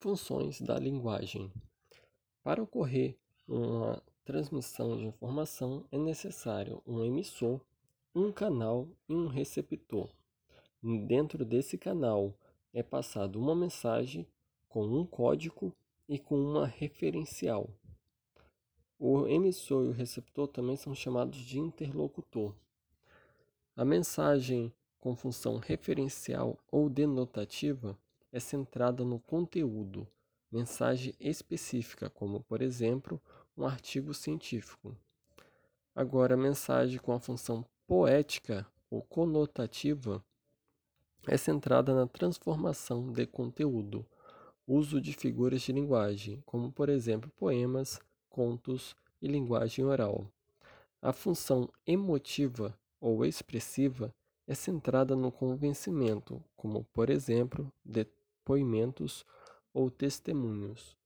Funções da linguagem. Para ocorrer uma transmissão de informação é necessário um emissor, um canal e um receptor. Dentro desse canal é passado uma mensagem com um código e com uma referencial. O emissor e o receptor também são chamados de interlocutor. A mensagem com função referencial ou denotativa é centrada no conteúdo, mensagem específica, como, por exemplo, um artigo científico. Agora, a mensagem com a função poética ou conotativa é centrada na transformação de conteúdo, uso de figuras de linguagem, como, por exemplo, poemas, contos e linguagem oral. A função emotiva ou expressiva é centrada no convencimento, como, por exemplo, de depoimentos ou testemunhos.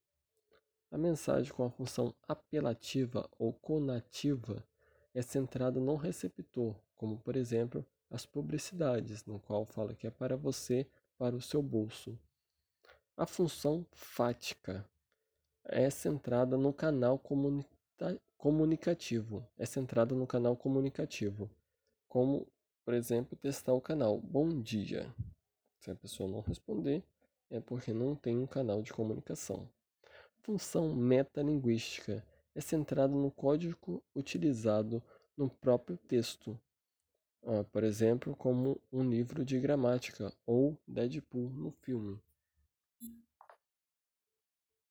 A mensagem com a função apelativa ou conativa é centrada no receptor, como por exemplo as publicidades, no qual fala que é para você, para o seu bolso. A função fática é centrada no canal comunicativo, é centrada no canal comunicativo, como por exemplo testar o canal Bom Dia. Se a pessoa não responder, é porque não tem um canal de comunicação. Função metalinguística é centrada no código utilizado no próprio texto, ah, por exemplo, como um livro de gramática ou Deadpool no filme.